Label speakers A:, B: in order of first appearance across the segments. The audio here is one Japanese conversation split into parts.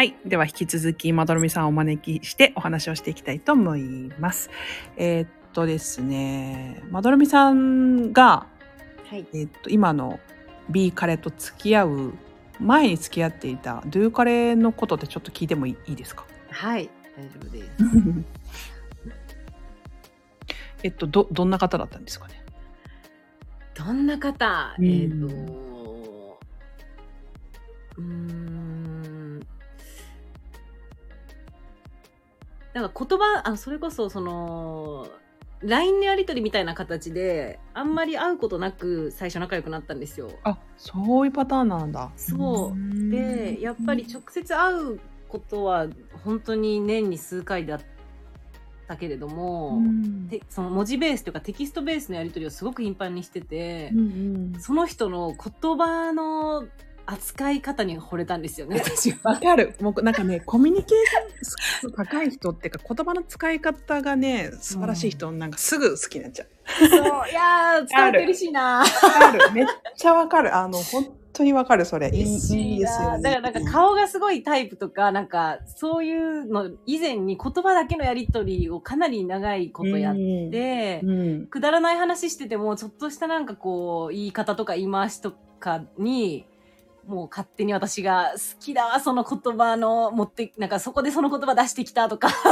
A: はい。では引き続き、まどろみさんをお招きしてお話をしていきたいと思います。えーっとですね、まどろみさんが、
B: はい。
A: えーっと、今の B 彼と付き合う前に付き合っていたドゥ彼のことってちょっと聞いてもいいですか？
B: はい。大丈夫です。
A: えっと、ど、どんな方だったんですかね？
B: どんな方、
A: うん
B: えっ、と、うーん。なんか言葉、あそれこそその、LINE のやり取りみたいな形で、あんまり会うことなく最初仲良くなったんですよ。
A: あ、そういうパターンなんだ。
B: そうで、やっぱり直接会うことは本当に年に数回だったけれども、その文字ベースというかテキストベースのやり取りをすごく頻繁にしてて、
A: うんうん
B: その人の言葉の扱い方に惚れたんですよね。
A: わかる。もうなんかね、コミュニケーション高い人っていうか、言葉の使い方がね、素晴らしい人、なんかすぐ好きになっちゃう。
B: そういやー、伝わって嬉しいな。
A: わかる。めっちゃわかる。あの、本当にわかる、それ。いいですよね。
B: なだからなんか顔がすごいタイプとか、なんかそういうの以前に言葉だけのやり取りをかなり長いことやって、
A: うん、うん
B: くだらない話してても、ちょっとしたなんかこう、言い方とか言い回しとかに、もう勝手に私が好きだわ、その言葉の持って、なんかそこでその言葉出してきたとか。
A: わか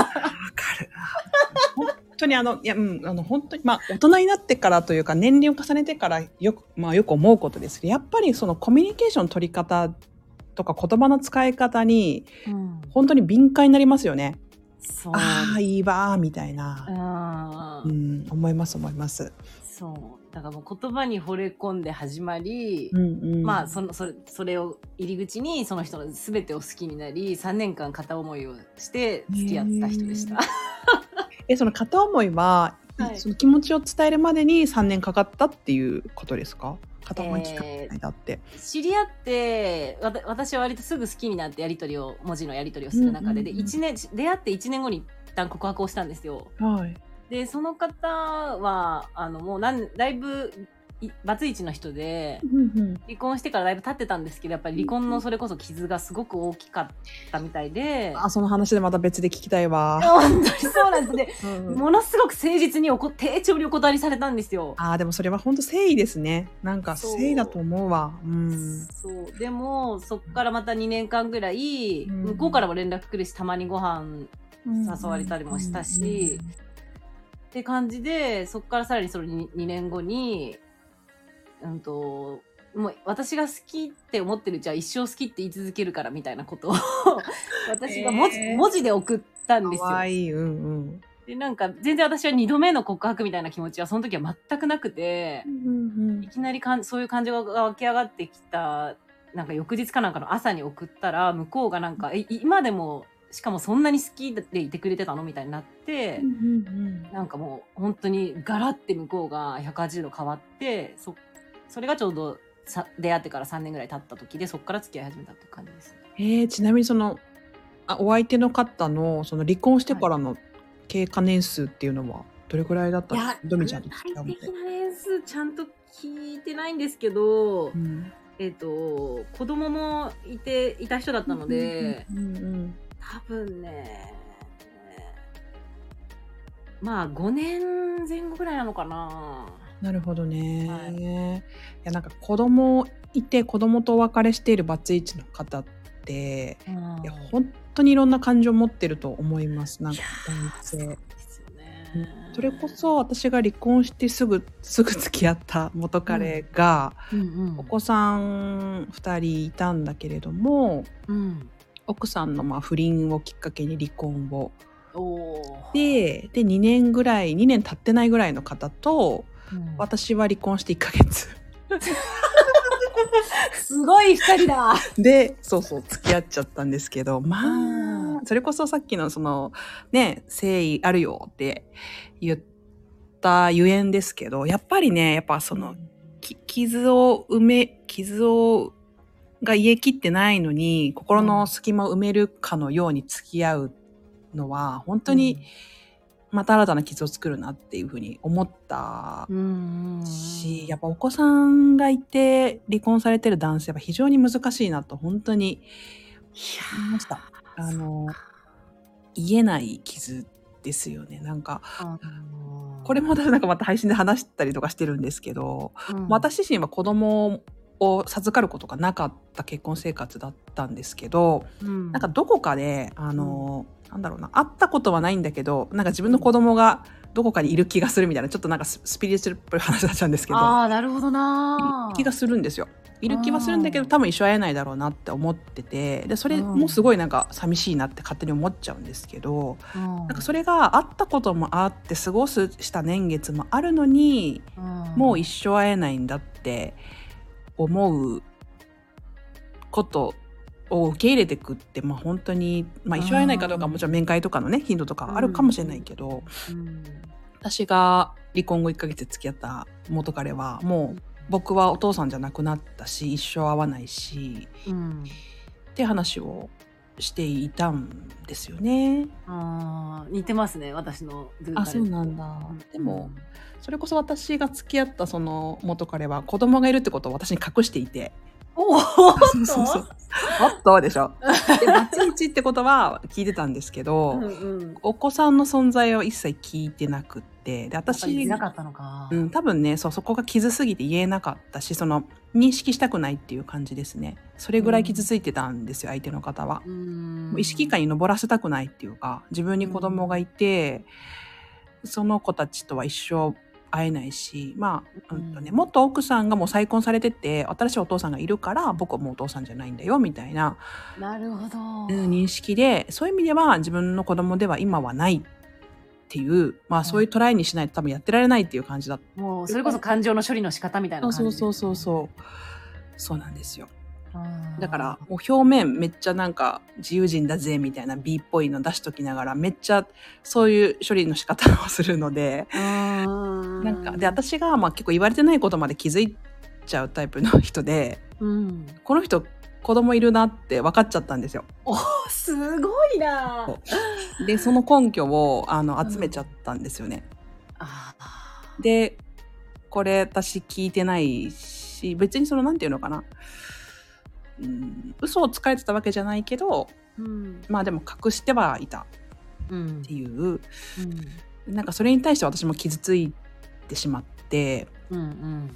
A: る。あ本当にあの、いや、うん、あの、本当に、まあ、大人になってからというか、年齢を重ねてからよく、まあ、よく思うことですやっぱりそのコミュニケーションの取り方とか言葉の使い方に、
B: うん。
A: 本当に敏感になりますよね。
B: そう。
A: ああ、いいわー、みたいな。
B: う。
A: うんん、思います、思います。
B: そう。だからもう言葉に惚れ込んで始まり、
A: うん、うん。
B: まあそのそれそれを入り口にその人の全てを好きになり3年間片思いをして付き合った人でした。
A: え、その片思いは、
B: はい
A: その気持ちを伝えるまでに3年かかったっていうことですか？片思い期間の間って。
B: 知り合ってわた私は割とすぐ好きになってやり取りを文字のやり取りをする中で,、で一年出会って1年後に一旦告白をしたんですよ。
A: はい。
B: でその方はあのもうなんだいぶいバツイチの人で
A: うんうん
B: 離婚してからだいぶ経ってたんですけどやっぱり離婚のそれこそ傷がすごく大きかったみたいで。
A: あ、その話でまた別で聞きたいわ。
B: 本当にそうなんですね。
A: うん
B: ものすごく誠実におこ丁重にお断りされたんですよ。
A: あーでもそれは本当誠意ですね。なんか誠意だと思うわ。うん。
B: そうでもそっからまた2年間ぐらい、
A: うん
B: 向こうからも連絡来るしたまにご飯誘われたりもしたしって感じでそっからさらにその 2, 2年後に、うんともう私が好きって思ってるじゃあ一生好きって言い続けるからみたいなことを 私が文字,、
A: えー
B: 文字で送ったんですよ。
A: いい。うんうん。
B: でなんか全然私は2度目の告白みたいな気持ちはその時は全くなくて。
A: うん
B: いきなりかんそういう感情が湧き上がってきたなんか翌日かなんかの朝に送ったら向こうがなんか「え今でもしかもそんなに好きでいてくれてたの?」みたいになって、なんかもう本当にガラって向こうが180度変わってそそれがちょうどさ出会ってから3年ぐらい経った時でそこから付き合い始めたって感じですね。
A: えー、ちなみにそのあお相手の方のその離婚してからの経過年数っていうのはどれくらいだったんですか？ドミちゃんと付き合う
B: 具
A: の？で
B: 体的な年数ちゃんと聞いてないんですけど、
A: うん
B: えっ、と子供もいていた人だったので。
A: うんうん
B: 多分ねまあ5年前後ぐらいなのかな。
A: なるほどね、
B: はい。
A: い、やなんか子供いて子供とお別れしているバツイチの方っていや本当にいろんな感情を持ってると思います。なんか男性
B: そうですよね。
A: それこそ私が離婚してすぐ すぐ付き合った元彼が、
B: うん。うん
A: お子さん2人いたんだけれども
B: うん
A: 奥さんのまあ不倫をきっかけに離婚を。でで2年ぐらい2年経ってないぐらいの方と
B: うん。
A: 私は離婚して1ヶ月。
B: すごい二人だ。
A: でそうそう付き合っちゃったんですけどま
B: う
A: あそれこそさっきのそのね誠意あるよって言ったゆえんですけどやっぱりねやっぱそのき傷を埋め傷をが癒えきってないのに心の隙間を埋めるかのように付き合うのは本当にまた新たな傷を作るなっていうふうに思った
B: うん
A: し、やっぱお子さんがいて離婚されてる男性は非常に難しいなと本当に思いました。あの、言えない傷ですよね。なんか、これもなんかまた配信で話したりとかしてるんですけど、
B: うん。
A: 私自身は子供を授かることがなかった結婚生活だったんですけど、
B: うん。
A: なんかどこかで、あの、なんだろうな、会ったことはないんだけど、なんか自分の子供がどこかにいる気がするみたいな、ちょっとなんかススピリチュアルっぽい話だったんですけど、
B: ああ、なるほどな。
A: 気がするんですよ。いる気はするんだけど
B: うん
A: 多分一生会えないだろうなって思っててでそれもすごいなんか寂しいなって勝手に思っちゃうんですけど、
B: うん、
A: なんかそれがあったこともあって過ごすした年月もあるのに、
B: うん、
A: もう一生会えないんだって思うことを受け入れてくって、まあ、本当に、まあ、一生会えないかどうかはもちろん面会とかのね頻度とかあるかもしれないけど、
B: うん、
A: 私が離婚後1ヶ月で付き合った元彼はもう僕はお父さんじゃなくなったし一生会わないし
B: うん、
A: って話をしていたんですよね。
B: あー似てますね、私の
A: あそうなんだ。
B: うん。
A: でも、それこそ私が付き合ったその元彼は子供がいるってことを私に隠していて。
B: おお
A: そうそうそう。おっとでしょ？でバツイチってことは聞いてたんですけど、
B: うんうん。
A: お子さんの存在を一切聞いてなくってで私
B: なかったのか。
A: うん、多分ねそうそこが傷すぎて言えなかったしその認識したくないっていう感じですね。それぐらい傷ついてたんですよ、相手の方は。意識下に上らせたくないっていうか自分に子供がいて、その子たちとは一生会えないしまあ、うんとね、
B: うん
A: 元奥さんがもう再婚されてて新しいお父さんがいるから僕はもうお父さんじゃないんだよみたいな、
B: なるほど。
A: うん認識でそういう意味では自分の子供では今はないっていうまあそういうトライにしないと多分やってられないっていう感じだ。
B: もうそれこそ感情の処理の仕方みたいな感じ
A: そうそうそうそうそうなんですよ。
B: うん。
A: だからもう表面めっちゃなんか自由人だぜみたいな B っぽいの出しときながらめっちゃそういう処理の仕方をするので、
B: うん。
A: なんかで私がまあ結構言われてないことまで気づいちゃうタイプの人で
B: うん、
A: この人子供いるなって分かっちゃったんですよ。
B: すごいな。
A: でその根拠をあの集めちゃったんですよね。
B: あ
A: でこれ私聞いてないし別にそのなんていうのかな、うん、嘘をつかれてたわけじゃないけど
B: ーうん。
A: まあでも隠してはいた。
B: うん
A: っていう。なんかそれに対して私も傷ついてしまって
B: うんうん。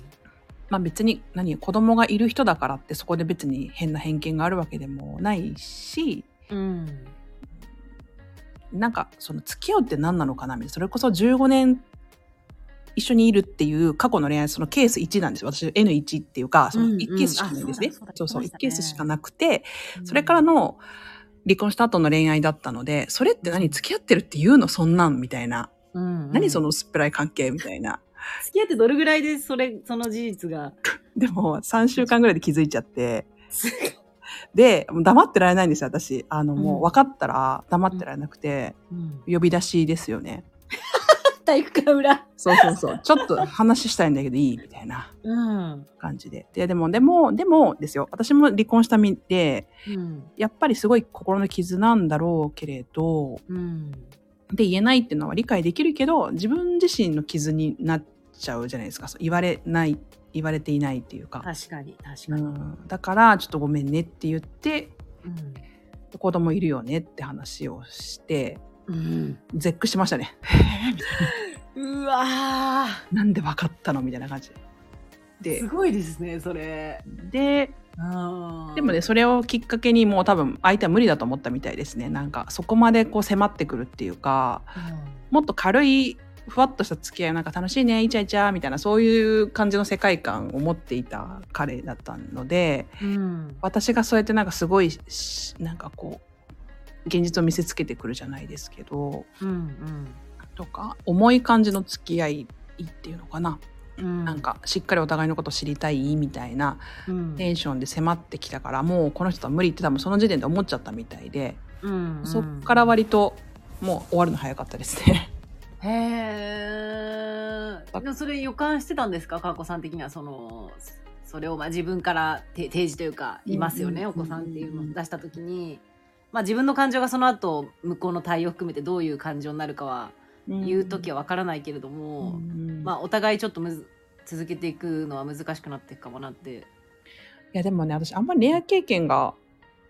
A: まあ別に何子供がいる人だからってそこで別に変な偏見があるわけでもないし
B: うん。
A: なんかその付き合うって何なのかなみたいな。それこそ15年一緒にいるっていう過去の恋愛そのケース1なんですよ。私 N1 っていうかその
B: うんうん。
A: 1ケースしかないんですね、
B: あそうだ
A: そうそう1
B: そうだ言ってましたね。
A: ケースしかなくてそれからの離婚した後の恋愛だったのでそれって何付き合ってるって言うのそんなんみたいな、
B: うんうん。
A: 何その薄っぺらい関係みたいな。
B: 付き合ってどれぐらいでそれその事実が？
A: でも3週間ぐらいで気づいちゃって。で黙ってられないんですよ私。あのもう分かったら黙ってられなくて、
B: うん。
A: 呼び出しですよね
B: 体育館裏
A: そうそうそう。ちょっと話したいんだけどいい？みたいな。
B: うん。
A: 感じで。ででもでもでもですよ。私も離婚した身で
B: うん。
A: やっぱりすごい心の傷なんだろうけれど
B: うん。
A: で言えないっていうのは理解できるけど自分自身の傷になっちゃうじゃないですか。そう言われない言われていないっていうか、
B: 確かに確
A: う
B: かに、
A: ん、だからちょっとごめんねって言って
B: うん。
A: 子供いるよねって話をして
B: うん、
A: 絶句しましたね。
B: うわ
A: なんで分かったのみたいな感じ。
B: ー
A: です
B: ごいですねそれ。
A: ででもねそれをきっかけにもう多分相手は無理だと思ったみたいですね。なんかそこまでこう迫ってくるっていうかもっと軽いふわっとした付き合いなんか楽しいねイチャイチャみたいなそういう感じの世界観を持っていた彼だったので
B: うん。
A: 私がそうやってなんかすごいしなんかこう現実を見せつけてくるじゃないですけど
B: うん
A: とか重い感じの付き合いっていうのかな、
B: うん。
A: なんかしっかりお互いのこと知りたいみたいな
B: うん。
A: テンションで迫ってきたからもうこの人は無理って多分その時点で思っちゃったみたいで、
B: うん
A: そっから割ともう終わるの早かったですね。
B: へえ それ予感してたんですか？かーこさん的にはそのそれをまあ自分からて提示というかいますよね、
A: うん。
B: お子さんっていうのを出した時に、まあ、自分の感情がその後向こうの対応含めてどういう感情になるかは言う時は分からないけれども、まあお互いちょっとむず続けていくのは難しくなっていくかもなって。
A: いやでもね私あんまり恋愛経験が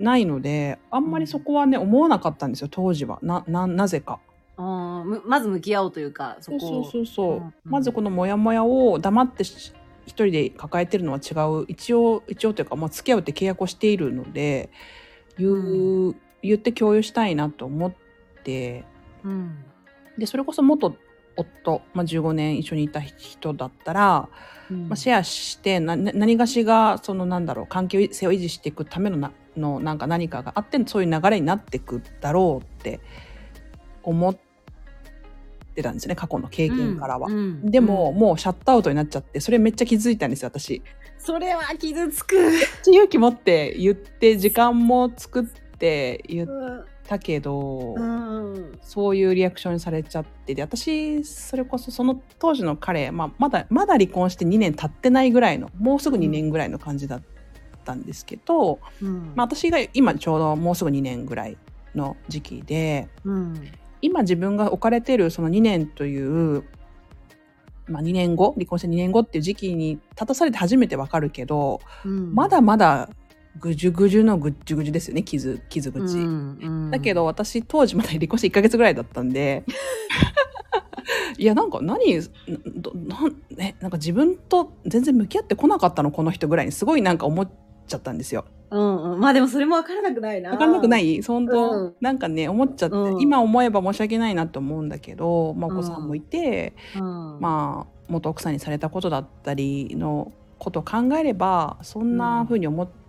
A: ないので、あんまりそこはね、思わなかったんですよ、当時は。な、な、なぜか。
B: あむまず向き合おうというか、そこ
A: そうそうそうそう、
B: うんうん。
A: まずこのモヤモヤを黙ってし一人で抱えてるのは違う。一応一応というかもう付き合うって契約をしているので言う、
B: う
A: 言って共有したいなと思って
B: うん。
A: でそれこそ元夫、まあ、15年一緒にいた人だったら、
B: うん
A: まあ、シェアして何がしがそのなんだろう関係性を維持していくためのなのなんか何かがあってそういう流れになっていくだろうって思ってたんですよね過去の経験からは。
B: うんうん
A: でも、
B: うん
A: もうシャットアウトになっちゃってそれめっちゃ気づいたんですよ私。
B: それは傷つく。
A: 勇気持って言って時間も作って言ったけど、
B: うん。
A: そういうリアクションされちゃってで私それこそその当時の彼、まあ、まだまだ離婚して2年経ってないぐらいのもうすぐ2年ぐらいの感じだったんですけど、
B: うん
A: まあ、私が今ちょうどもうすぐ2年ぐらいの時期で
B: うん。
A: 今自分が置かれてるその2年という、まあ、2年後離婚して2年後っていう時期に立たされて初めてわかるけど、
B: うん
A: まだまだぐじゅぐじゅのぐっじゅぐじゅですよね傷傷口。
B: うんうん。
A: だけど私当時まだ離婚して1ヶ月ぐらいだったんで。いやなんか何などなん,、ね、なんか自分と全然向き合ってこなかったのこの人ぐらいにすごいなんか思っちゃったんですよ。
B: うんうん、まあでもそれも分からなくないな。
A: 分かんなくない？本当、
B: うん
A: なんかね思っちゃって、
B: うん。
A: 今思えば申し訳ないなと思うんだけど、まあ、お子さんもいて、
B: うん、
A: まあ元奥さんにされたことだったりのことを考えればそんな風に思って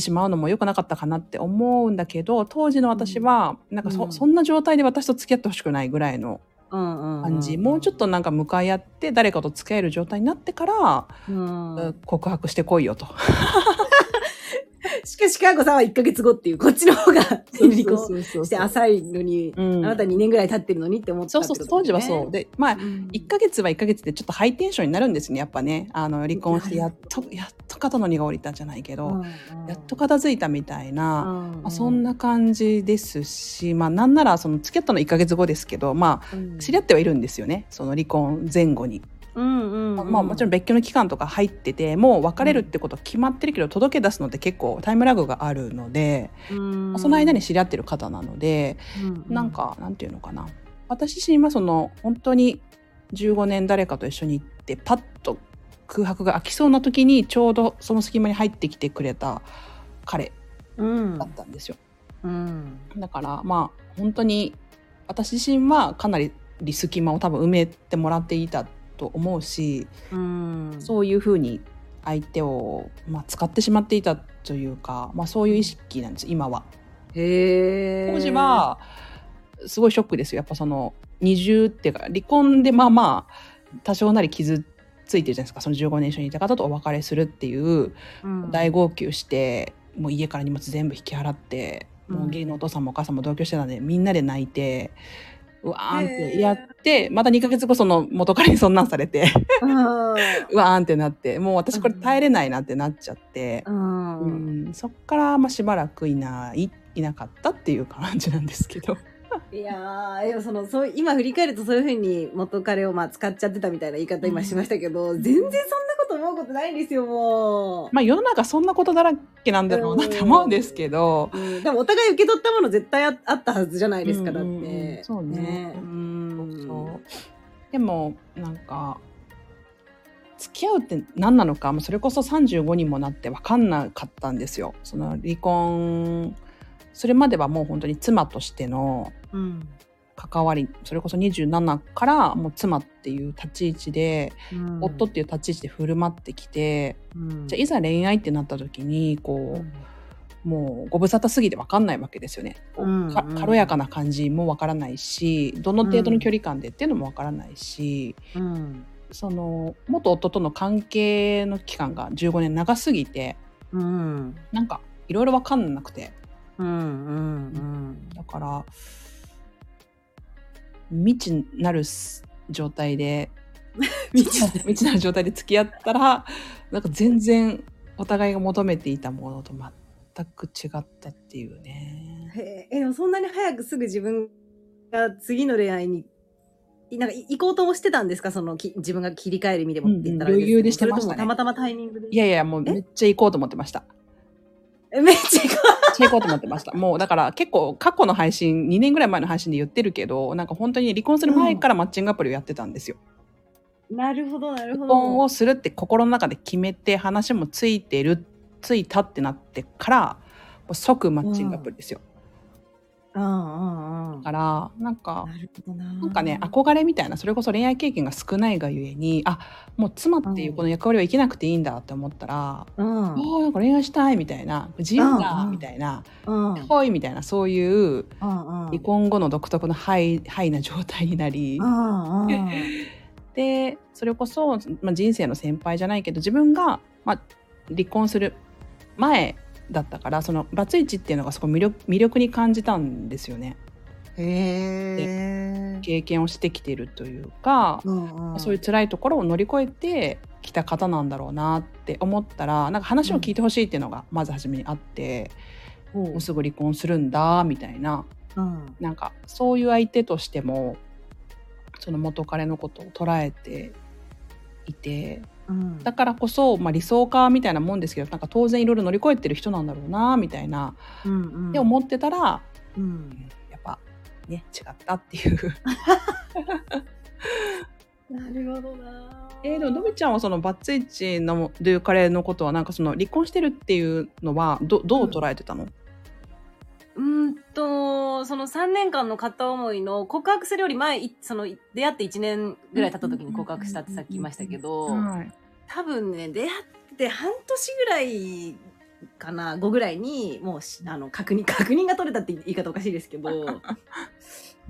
A: しまうのも良くなかったかなって思うんだけど当時の私はなんかそ,、
B: うん。
A: そんな状態で私と付き合ってほしくないぐらいの感じ、もうちょっとなんか向かい合って誰かと付き合える状態になってから、
B: うん、
A: 告白してこいよと。
B: しかし、かやこさんは1ヶ月後っていう、こっちの方が 離婚
A: そ
B: して浅いのに、
A: うん。
B: あなた2年ぐらい経ってるのにって思った
A: そうそう当時はそう。でまあ
B: うん。
A: 1ヶ月は1ヶ月でちょっとハイテンションになるんですねやっぱね。あの離婚してやっとやっと肩の荷が下りたじゃないけど、やっと片付いたみたいな、まあ、そんな感じですしまあなんならその付き合ったの1ヶ月後ですけどまあ知り合ってはいるんですよね。その離婚前後に、
B: うんうんうん、
A: まあ、もちろん別居の期間とか入っててもう別れるってこと決まってるけど届け出すのって結構タイムラグがあるので、
B: うん、
A: まあその間に知り合ってる方なので、
B: うん
A: なんかなんていうのかな。私自身はその本当に15年誰かと一緒に行ってパッと空白が空きそうな時にちょうどその隙間に入ってきてくれた彼
B: うん。
A: だったんですよ。
B: うん。
A: だからまあ本当に私自身はかなり隙間を多分埋めてもらっていたと思うし、
B: うん。
A: そういうふうに相手を、まあ、使ってしまっていたというか、まあ、そういう意識なんです今は。
B: へえ
A: 当時はすごいショックですよ。やっぱその二重っていうか離婚でまあまあ多少なり傷ついてるじゃないですか。その15年一緒にいた方とお別れするっていう
B: うん。
A: 大号泣してもう家から荷物全部引き払って、もう義理のお父さんもお母さんも同居してたんでみんなで泣いてうわーんってやってまた2ヶ月後その元彼にそんなんされて
B: う
A: わーんってなってもう私これ耐えれないなってなっちゃって、
B: うん
A: うんそっからまあしばらくいないいなかったっていう感じなんですけど。
B: いやーでもそのそう今振り返るとそういうふうに元彼をまあ使っちゃってたみたいな言い方今しましたけど、全然そんなこと思うことないんですよもう、
A: まあ世の中そんなことだらけなんだろうなって思うんですけど、
B: うん、でもお互い受け取ったもの絶対ああったはずじゃないですか、だって、
A: うんうんうん。そうね。
B: うん。
A: そうでもなんか付き合うって何なのかもうそれこそ35にもなって分かんなかったんですよ。その離婚それまではもう本当に妻としての
B: うん。
A: 関わりそれこそ27からもう妻っていう立ち位置で、
B: うん。
A: 夫っていう立ち位置で振る舞ってきて、
B: うん。
A: じゃあいざ恋愛ってなった時にこう、もうご無沙汰すぎて分かんないわけですよね。こう
B: うん
A: か軽やかな感じも分からないしどの程度の距離感でっていうのも分からないし、
B: うん。
A: その元夫との関係の期間が15年長すぎて
B: うん。
A: なんかいろいろ分かんなくて。
B: うんうん。
A: だから未知なる状態で 未知なる状態で付き合ったらなんか全然お互いが求めていたものと全く違ったっていうね。
B: へえでもそんなに早くすぐ自分が次の恋愛にいなんかい行こうともしてたんですか？そのき自分が切り替える意味でもって言ったら
A: うんうん余裕でしてましたね。
B: たまたまタイミングで？
A: いやいやもうめっちゃ行こうと思ってました。
B: めっちゃ行こ
A: していこうと思ってました。もうだから結構過去の配信、2年ぐらい前の配信で言ってるけど、なんか本当に離婚する前からマッチングアプリをやってたんですよ。
B: う。なるほど、なるほ
A: 離
B: ど。
A: 婚をするって心の中で決めて話もついてる、ついたってなってから、即マッチングアプリですよ。
B: うんうんうん。
A: だから、なんか、
B: な
A: んかね、憧れみたいな、それこそ恋愛経験が少ないがゆえに、あ、もう妻っていうこの役割を生きなくていいんだって思ったら、
B: うん。
A: あーなんか恋愛したいみたいな、自由だ
B: うんうん
A: みたいな、
B: うん。うん
A: ほいみたいな、そういう
B: うん。
A: 離婚後の独特のハイハイな状態になり、
B: うんうん。
A: でそれこそ、まあ、人生の先輩じゃないけど自分が、まあ、離婚する前だったからそのバツイチっていうのがすごい魅力魅力に感じたんですよね
B: へえ。
A: 経験をしてきてるというか、
B: うんうん。
A: そういう辛いところを乗り越えてきた方なんだろうなって思ったらなんか話を聞いてほしいっていうのがまず初めにあって、
B: ほう
A: もうすぐ離婚するんだみたいな
B: うん。
A: なんかそういう相手としてもその元彼のことを捉えていて
B: うん。
A: だからこそ、まあ、理想家みたいなもんですけどなんか当然いろいろ乗り越えてる人なんだろうなみたいな
B: うんうん。
A: で思ってたら、
B: うん。
A: やっぱね違ったっていう。
B: なるほどな。
A: えー、でものびちゃんはそのバツイチのという彼のことはなんかその離婚してるっていうのはどどう捉えてたの、
B: うーんと、その3年間の片思いの告白するより前、その出会って1年ぐらい経った時に告白したってさっき言いましたけど、多分ね、出会って半年ぐらいかな、後ぐらいに、もうあの確認、確認が取れたって言い方おかしいですけど、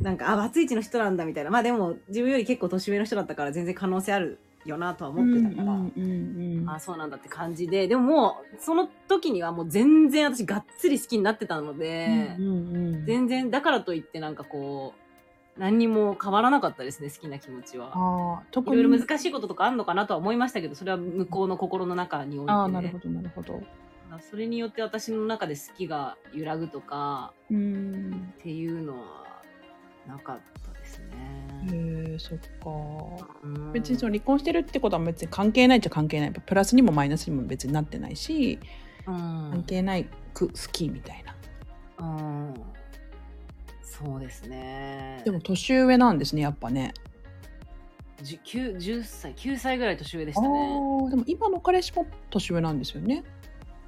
B: なんか、あ、バツイチの人なんだみたいな。まあでも、自分より結構年上の人だったから全然可能性あるよなとは思ってたから。
A: うんうんうん
B: あそうなんだって感じででももうその時にはもう全然私がっつり好きになってたので、
A: うんうんうん
B: 全然だからといってなんかこう何にも変わらなかったですね好きな気持ちは。
A: 特
B: いろい
A: に
B: ろ難しいこととかあるのかなとは思いましたけどそれは向こうの心の中において、
A: あーなるほどなるほど
B: それによって私の中で好きが揺らぐとか
A: うん
B: っていうのはなかった。
A: えそっか。
B: うん。
A: 別にその離婚してるってことは別に関係ないっちゃ関係ない。プラスにもマイナスにも別になってないし
B: うん。
A: 関係ないく好きみたいな。
B: うん。そうですね。
A: でも年上なんですねやっぱね。
B: じゅ9 10歳9歳ぐらい年上でしたね。
A: でも今の彼氏も年上なんですよね。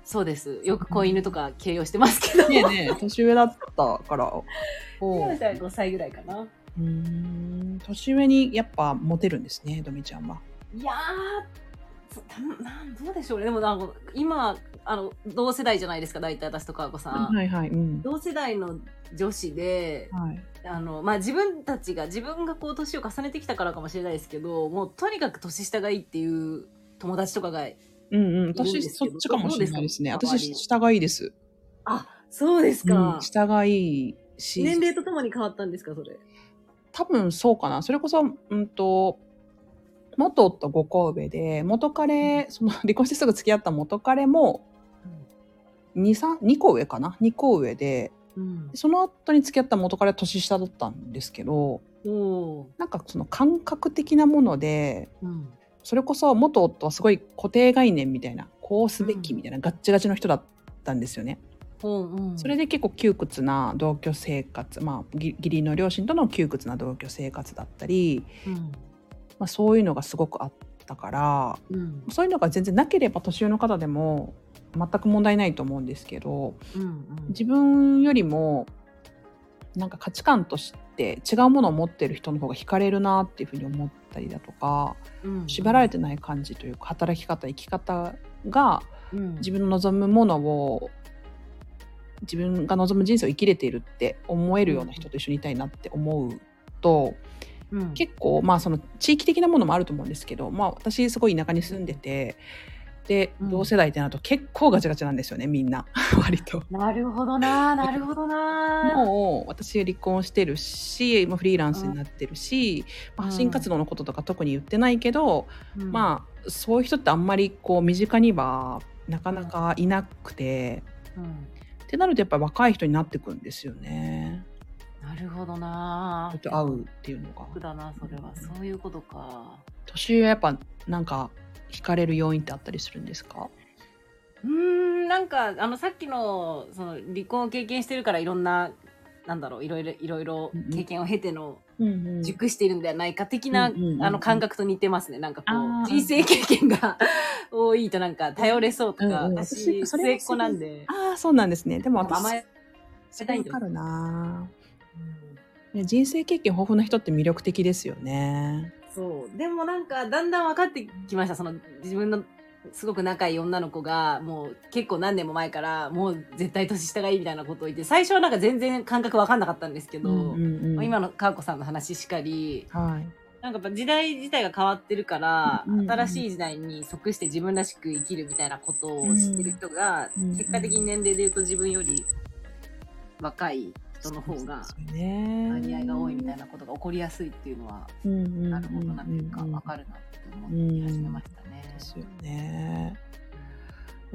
B: そうです。よく子犬とか形容してますけど。
A: ねえねえ年上だったから。
B: 5歳ぐらいかな
A: うーん。年上にやっぱモテるんですねドミちゃんは。い
B: やーそたなんどうでしょうね。でもなんか今あの同世代じゃないですか大体私と川子さん、
A: はいはいうん。
B: 同世代の女子で
A: はい。
B: あの、まあ、自分たちが自分がこう年を重ねてきたからかもしれないですけどもうとにかく年下がいいっていう友達とかが
A: うんうん。私そっちかもしれないですね。私下がいいです。
B: あそうですか、
A: うん、下がいいし。
B: 年齢とともに変わったんですかそれ？
A: 多分そうかな。それこそうんと元夫5個上で元彼その 離婚してすぐ付き合った元彼も 2, 2個上かな？2個上で
B: うん。
A: その後に付き合った元彼は年下だったんですけどなんかその感覚的なもので
B: ー、うん。
A: それこそ元夫はすごい固定概念みたいなこうすべきみたいな、ガッチガチの人だったんですよね。
B: うんうん、
A: それで結構窮屈な同居生活まあぎ義理の両親との窮屈な同居生活だったり、
B: うん。
A: まあ、そういうのがすごくあったから
B: うん。
A: そういうのが全然なければ年上の方でも全く問題ないと思うんですけど
B: うんうん。
A: 自分よりもなんか価値観として違うものを持ってる人の方が惹かれるなっていうふうに思ったりだとか
B: うん。
A: 縛られてない感じというか働き方生き方が
B: うん。
A: 自分の望むものを自分が望む人生を生きれているって思えるような人と一緒にいたいなって思うと
B: うん。
A: 結構まあその地域的なものもあると思うんですけどまあ私すごい田舎に住んでてで
B: うん。
A: 同世代ってなると結構ガチガチなんですよねみんな。割と。
B: なるほどななるほどな。
A: もう私離婚してるし今フリーランスになってるし、まあ発信活動のこととか特に言ってないけど、
B: うん。
A: まあそういう人ってあんまりこう身近にはなかなかいなくて、
B: うん
A: ってなるとやっぱり若い人になってくんですよね。
B: なるほどな
A: 人と会うっていうのが。
B: 楽だなそれはそういうことか
A: 年上はやっぱなんか惹かれる要因ってあったりするんですか？
B: うんなんかあのさっきのその離婚を経験してるからいろんななんだろういろいろいろいろ経験を経ての熟しているんではないか的な、あの感覚と似てますねなんかこう人生経験が 多いとなんか頼れそうとか、
A: うんうん
B: 私末っ子なんで。
A: ああ、そうなんですね。でも私、
B: 甘え
A: それわかるなね人生経験豊富な人って魅力的ですよね。
B: そう。でもなんか、だんだん分かってきました。その、自分のすごく仲いい女の子が、もう結構何年も前から、もう絶対年下がいいみたいなことを言って、最初はなんか全然感覚分かんなかったんですけど、
A: うんうん
B: 今のかーこさんの話しかり、
A: はい。
B: なんかやっぱ時代自体が変わってるから、
A: うんうんうん。
B: 新しい時代に即して自分らしく生きるみたいなことを知ってる人が、
A: うんうん。
B: 結果的に年齢で言うと自分より若い人の方が。割合が多いみたいなことが起こりやすいっていうのは、なるほどなというか、わかるなって思い始めましたね。
A: ですよね。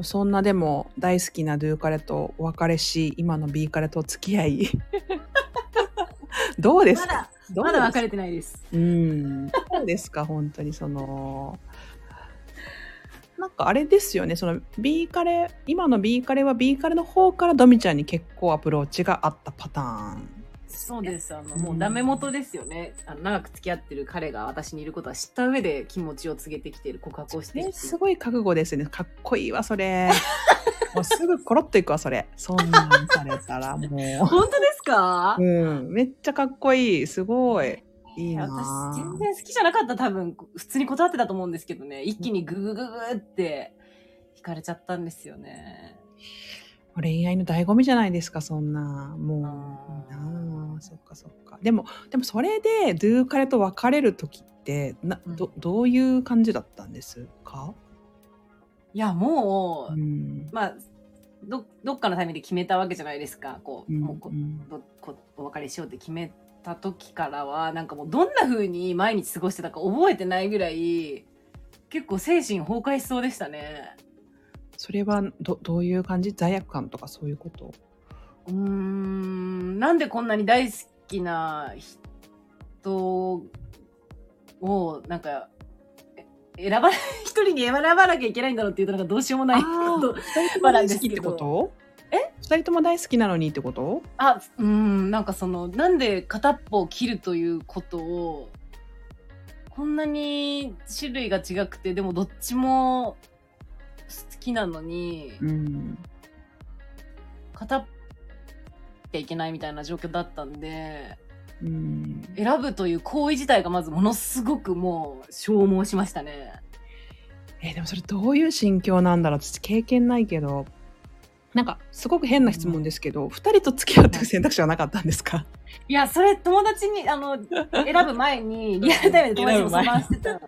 A: そんなでも大好きなドゥーカレとお別れし、今の B カレとお付き合い。どうですか？
B: まだ、まだ別れてないです。
A: うん。どうですか？本当にその、なんかあれですよね、その B カレ、今の B カレは B カレの方からドミちゃんに結構アプローチがあったパターン。
B: そうです。あの、
A: うん
B: もうダメ元ですよね。あの長く付き合ってる彼が私にいることは知った上で気持ちを告げてきている告白をして。
A: すごい覚悟ですね。かっこいいわ、それ。もうすぐコロッといくわ、それ。そんなんされたらも
B: 本当ですか？
A: う。うん。めっちゃかっこいい。すごい。いいな
B: 私全然好きじゃなかった。多分普通に断ってたと思うんですけどね。一気にググググって惹かれちゃったんですよね。
A: 恋愛の醍醐味じゃないですか、そんな。もう。なあそっかそっか。でも、でもそれで、ドゥーカレと別れる時って、な、
B: うん。
A: ど、どういう感じだったんですか？
B: いやもう、
A: うん。
B: まあどどっかのタイミングで決めたわけじゃないですか。こう,、
A: うん
B: もうこお別れしようって決めた時からはなんかもうどんな風に毎日過ごしてたか覚えてないぐらい結構精神崩壊しそうでしたね。
A: それはど、どういう感じ？罪悪感とかそういうこと？
B: うーんなんでこんなに大好きな人をなんかえ選ば 一人に選ばなきゃいけないんだろうっていうとなんかどうしようもないこと
A: 好きってこと？
B: え
A: 二人とも大好きなのにってこと？
B: あうーんなんかそのなんで片っぽを切るということをこんなに種類が違くてでもどっちも好きなのに
A: うん。
B: 片っきゃいけないみたいな状況だったんで
A: うん。
B: 選ぶという行為自体がまずものすごくもう消耗しましたね。
A: えーでもそれどういう心境なんだろう？私経験ないけど。なんか、すごく変な質問ですけど、二、人と付き合うっていう選択肢はなかったんですか？
B: いやそれ友達にあの選ぶ前にリアルタイムで友達にも相談してた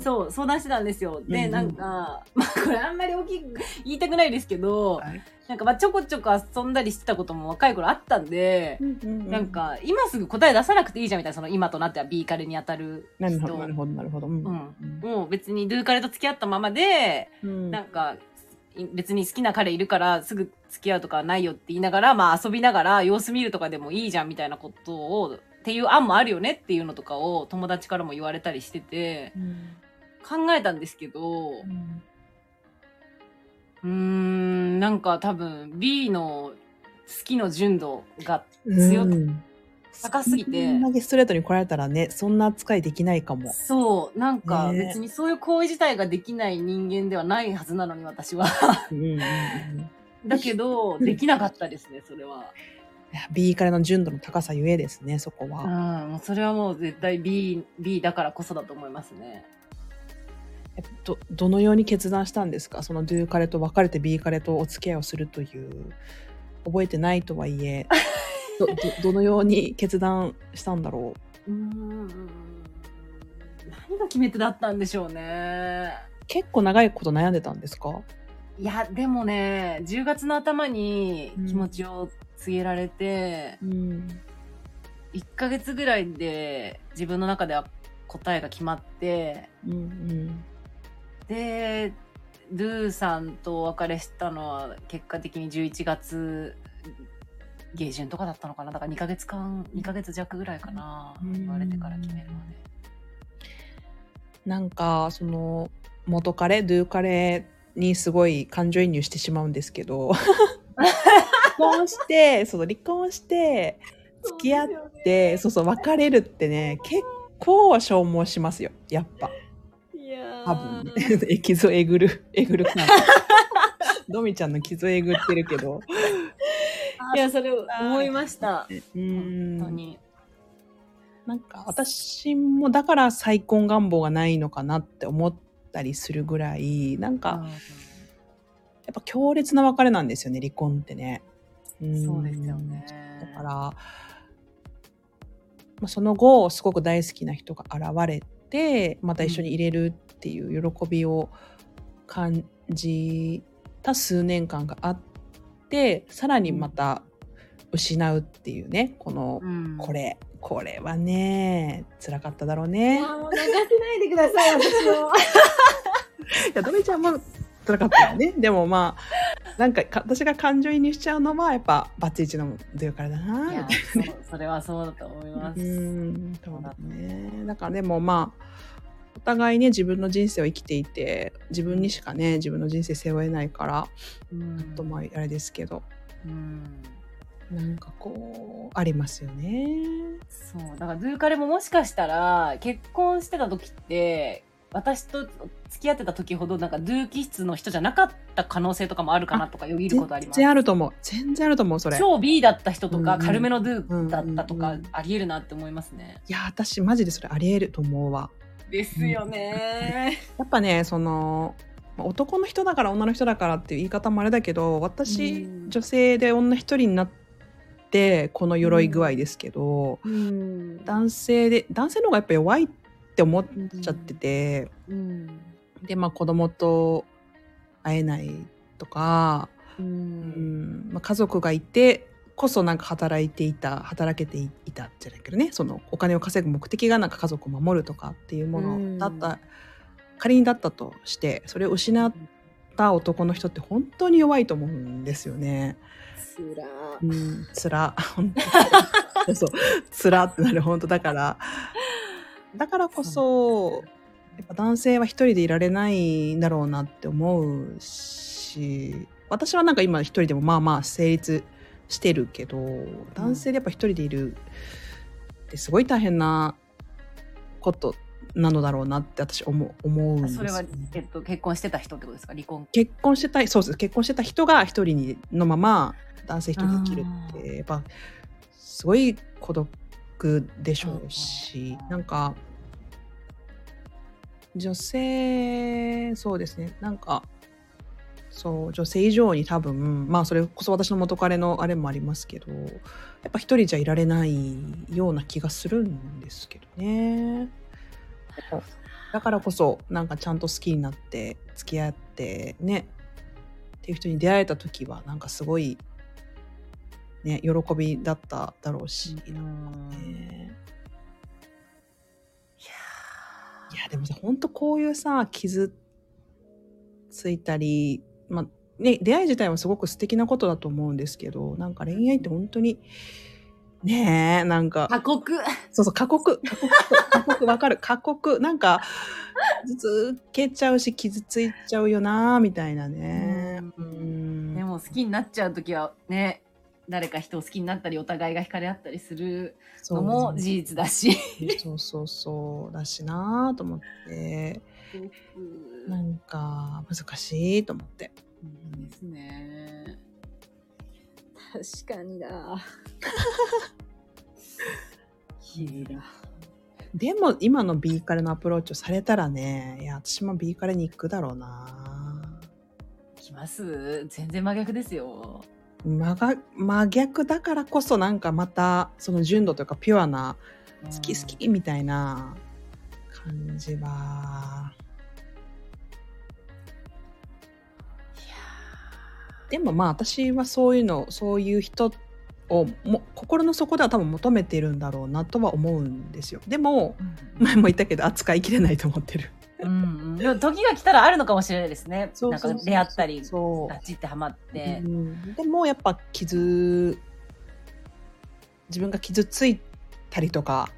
B: そう相談してたんですよ。で、
A: うん
B: なんかまあこれあんまり大きく言いたくないですけど、
A: はい。
B: なんかまあちょこちょこ遊んだりしてたことも若い頃あったんで。なん、か今すぐ答え出さなくていいじゃんみたいなその今となっては B カレに当たる
A: なるほど、
B: 人
A: なるほど、なるほど。うん。
B: うん。もう別にドゥーカレと付き合ったままで
A: うん。
B: なんかい別に好きな彼いるからすぐ付き合うとかはないよって言いながら、まあ遊びながら様子見るとかでもいいじゃんみたいなことを、っていう案もあるよねっていうのとかを友達からも言われたりしてて、
A: うん
B: 考えたんですけど、
A: うん。
B: うーん、なんか多分 B の好きの純度が強く
A: うん
B: 高すぎて
A: そんだけストレートに来られたらね、そんな扱いできないかも。
B: そう、なんか
A: ね
B: 別にそういう行為自体ができない人間ではないはずなのに私は。だけど、できなかったですね、それは。
A: いや B からの純度の高さゆえですね、そこ
B: うん、
A: は。
B: もうそれはもう絶対 B、B だからこそだと思いますね。
A: えど、どのように決断したんですか？その Do 彼と別れて B 彼とお付き合いをするという、覚えてないとはいえ、ど、ど、どのように決断したんだろ
B: う？ーん。何が決め手だったんでしょうね。
A: う。結構長いこと悩んでたんですか？
B: いや、でもね、10月の頭に気持ちを告げられて、
A: うん。
B: 1ヶ月ぐらいで自分の中では答えが決まって、
A: うんうん。
B: で、ドゥさんとお別れしたのは結果的に11月下旬とかだったのかな？だから2ヶ月間2ヶ月弱ぐらいかな
A: うん
B: 言われてから決めるまで
A: なんか、その、元彼、ドゥ彼にすごい感情移入してしまうんですけど、離婚して、その離婚して、付き合って、そうそう、別れるってね、結構消耗しますよ、やっぱ。
B: いやー
A: 多分ね。え傷をえぐる、えぐる感じ。ドミちゃんの傷をえぐってるけど。
B: いや、それ思いました。
A: う
B: 本当
A: ん。
B: に。
A: なんか私もだから再婚願望がないのかなって思ったりするぐらい、なんかやっぱ強烈な別れなんですよね、離婚ってね。ん
B: そうですよね。
A: だから、まあ、その後すごく大好きな人が現れてまた一緒に入れるっていう喜びを感じた数年間があってさらにまた失うっていうねこの、
B: うん
A: こ。れこれはね辛かっただろうね。い
B: もう流せないでください、私を。
A: やドメちゃんも辛かったよね。でもまあなんかか私が感情移入しちゃうのはやっぱバツイチの出るからだなみ
B: それはそうだと思います。
A: うん、そうだね。だからでもまあ、お互いね、自分の人生を生きていて、自分にしかね、自分の人生背負えないから、
B: うん
A: ちょっとまあ、あれですけど、
B: うん
A: なんかこう、ありますよね。
B: そう。だから、ドゥーカレももしかしたら、結婚してた時って、私と付き合ってた時ほど、なんか、ドゥー気質の人じゃなかった可能性とかもあるかなとかよぎることあり
A: 全
B: ます。
A: 然あると思う。全然あると思う、それ。い
B: 超 B だった人とか、軽めのドゥーだったとかありえるなって思いますね。
A: や、私、マジでそれあり得ると思うわ。
B: ですよね。
A: やっぱね、その、まあ男の人だから女の人だからっていう言い方もあれだけど、私、
B: うん
A: 女性で女一人になって、この鎧具合ですけど、
B: うん
A: 男性で男性の方がやっぱ弱いって思っちゃってて、
B: うん。
A: でまあ子供と会えないとか、
B: う。
A: うんんまあ、家族がいてこそなんか働いていた働けていたじゃないけどね。そのお金を稼ぐ目的がなんか家族を守るとかっていうものだった、仮にだったとしてそれを失った男の人って本当に弱いと思うんですよね。
B: つら。
A: うん、つら。そうつらってなる。本当だから。だからこそやっぱ男性は一人でいられないんだろうなって思うし私はなんか今一人でもまあまあ成立してるけど男性でやっぱ一人でいるってすごい大変なことなのだろうなって私思う思うんですよ
B: それは、えっと、結婚してた人ってことですか？離婚？
A: 結婚してたそうです。結婚してた人が一人にのまま男性一人で生きるってやっぱすごい孤独でしょうし
B: うん。
A: なんか女性そうですね。なんかそう女性以上に多分まあそれこそ私の元彼のあれもありますけどやっぱ一人じゃいられないような気がするんですけどね。だからこそなんかちゃんと好きになって付き合ってね。っていう人に出会えた時はなんかすごいね喜びだっただろうし、ね。
B: い
A: いやでもさほんとこういうさ傷ついたりまあね出会い自体はすごく素敵なことだと思うんですけどなんか恋愛って本当にねえなんか
B: 過酷
A: そうそう、過酷。過酷。過酷、わかる。過酷。なんか、頭痛けちゃうし、傷ついちゃうよなみたいなね。
B: う
A: うん
B: でも好きになっちゃう時はね誰か人を好きになったりお互いが惹かれ合ったりするのも事実だし。
A: そうそうそう。だしなと思って、なんか、難しいと思って。
B: ですね。確かにだ。
A: でも、今の B カレのアプローチをされたらね、いや、私も B カレに行くだろうな
B: きます？全然真逆ですよ。
A: 真が真逆だからこそなんかまたその純度というかピュアな好き好きみたいな感じはでもまあ私はそういうのそういう人をも心の底では多分求めてるんだろうなとは思うんですよ。でも
B: うん。
A: 前も言ったけど扱いきれないと思ってる。
B: うん。うん、でも時が来たらあるのかもしれないですね。
A: そうそうそう
B: なんか出会ったり、
A: そう。
B: ガチってハマって。
A: うん、でもやっぱ傷自分が傷ついたりとか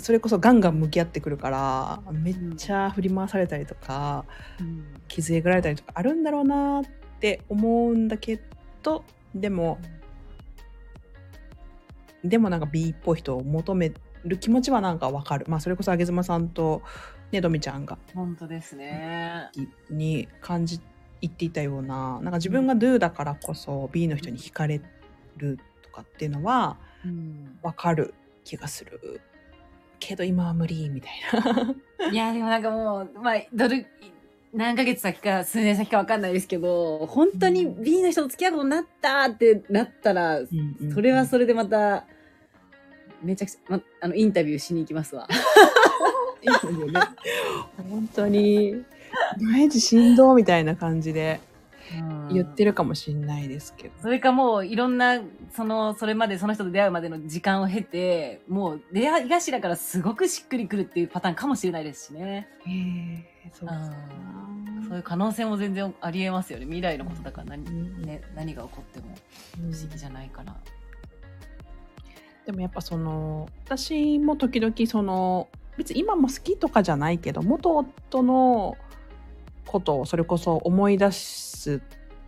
A: それこそガンガン向き合ってくるからめっちゃ振り回されたりとか、
B: うん。
A: 傷えぐられたりとかあるんだろうなって思うんだけどでもでもなんか B っぽい人を求める気持ちはなんかわかる。まあそれこそあげずまさんとねどみちゃんが。
B: 本当ですね。
A: に感じ言っていたような。なんか自分が Do だからこそ B の人に惹かれるとかっていうのは
B: うん。
A: わかる気がする。けど今は無理みたいな。
B: いや、でもなんかもう、まあ、何ヶ月先か数年先かわかんないですけど、本当に B の人と付き合うことになったってなったら、それはそれでまた、めちゃくちゃ、ま、あの、インタビューしに行きますわ。
A: いいよね。本当に毎日振動みたいな感じで言って
B: る。
A: るかもしれないですけど。
B: それかもう、いろんな、その、それまで、その人と出会うまでの時間を経て、もう、出会い頭からすごくしっくりくるっていうパターンかもしれないですしね。
A: へえそうです
B: そういう可能性も全然ありえますよね。未来のことだから何,、
A: うん
B: ね、何が起こっても
A: うん
B: 不思議じゃないから。
A: でもやっぱその私も時々その別に今も好きとかじゃないけど元夫のことをそれこそ思い出す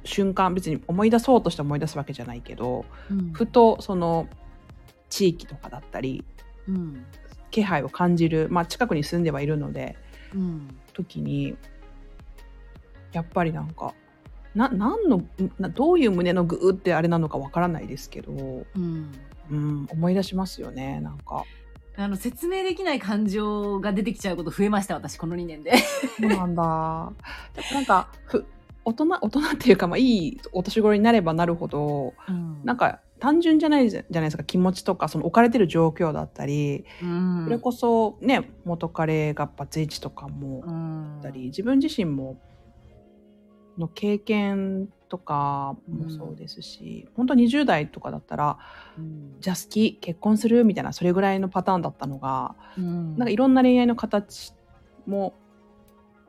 A: 瞬間別に思い出そうとして思い出すわけじゃないけど
B: うん
A: ふとその地域とかだったり
B: うん。
A: 気配を感じる、まあ、近くに住んではいるので
B: うん。
A: 時にやっぱりなんかな何のなどういう胸のグーってあれなのかわからないですけど、
B: うん。
A: うん、思い出しますよねなんか。
B: あの、説明できない感情が出てきちゃうこと増えました、私、この2年で。
A: そうなんだ。なんかふ大人大人っていうか、まあ、いいお年頃になればなるほどなんか単純じゃないじゃないですか気持ちとかその置かれてる状況だったり、
B: うん、
A: それこそね元彼がバツイチとかも
B: うん
A: あったり、自分自身もの経験とかもそうですし、本当20代とかだったら
B: うん。
A: じゃあ好き結婚するみたいなそれぐらいのパターンだったのが
B: うん。
A: なんかいろんな恋愛の形も、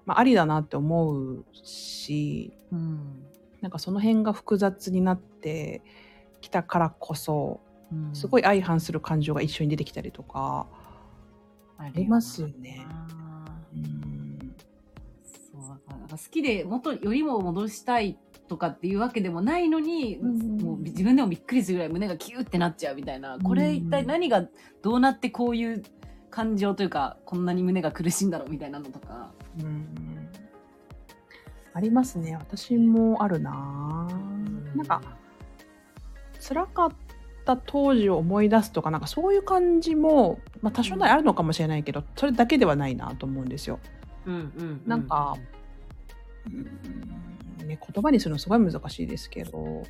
A: まあ、ありだなって思うし
B: うん。
A: なんかその辺が複雑になってきたからこそ
B: うん。
A: すごい相反する感情が一緒に出てきたりとか、
B: あ
A: りますよね
B: か好きで元よりも戻したいとかっていうわけでもないのに、
A: うん
B: もう自分でもびっくりするぐらい胸がキューってなっちゃうみたいな、これ一体何がどうなってこういう感情というかこんなに胸が苦しいんだろうみたいなのとか。
A: うんありますね。私もあるな。なんか辛かった当時を思い出すとかなんかそういう感じも、まあ、多少なりあるのかもしれないけどそれだけではないなと思うんですよ。
B: うんうん。
A: なんかうん。ね、言葉にするのすごい難しいですけど。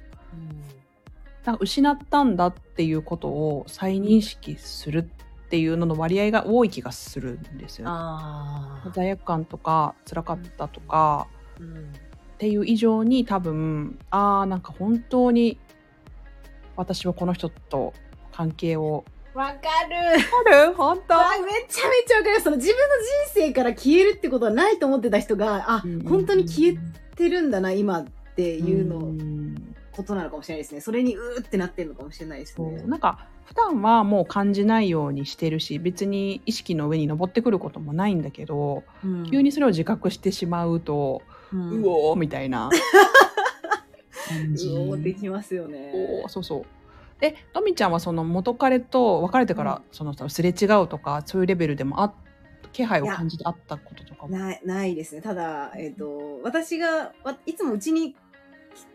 A: なんか失ったんだっていうことを再認識するっていうのの割合が多い気がするんですよね。罪悪感とか辛かったとか。
B: うん。
A: っていう以上に多分ああなんか本当に私はこの人と関係を
B: わかる。
A: ある？本当？
B: あめちゃめちゃわかりますその自分の人生から消えるってことはないと思ってた人があ、本当に消えてるんだな今っていうの、
A: ん
B: ことなのかもしれないですね。それにうーってなってるのかもしれないですね。
A: なんか普段はもう感じないようにしてるし別に意識の上に登ってくることもないんだけど、
B: うん。
A: 急にそれを自覚してしまうと、
B: う
A: うんおーみたいな 感じ。
B: うおーできますよね。
A: おーそうそうえのみちゃんはその元彼と別れてから、そのすれ違うとかそういうレベルでもあ気配を感じてあったこととかも？
B: ないないですね。ただ、えっと私がわいつもうちに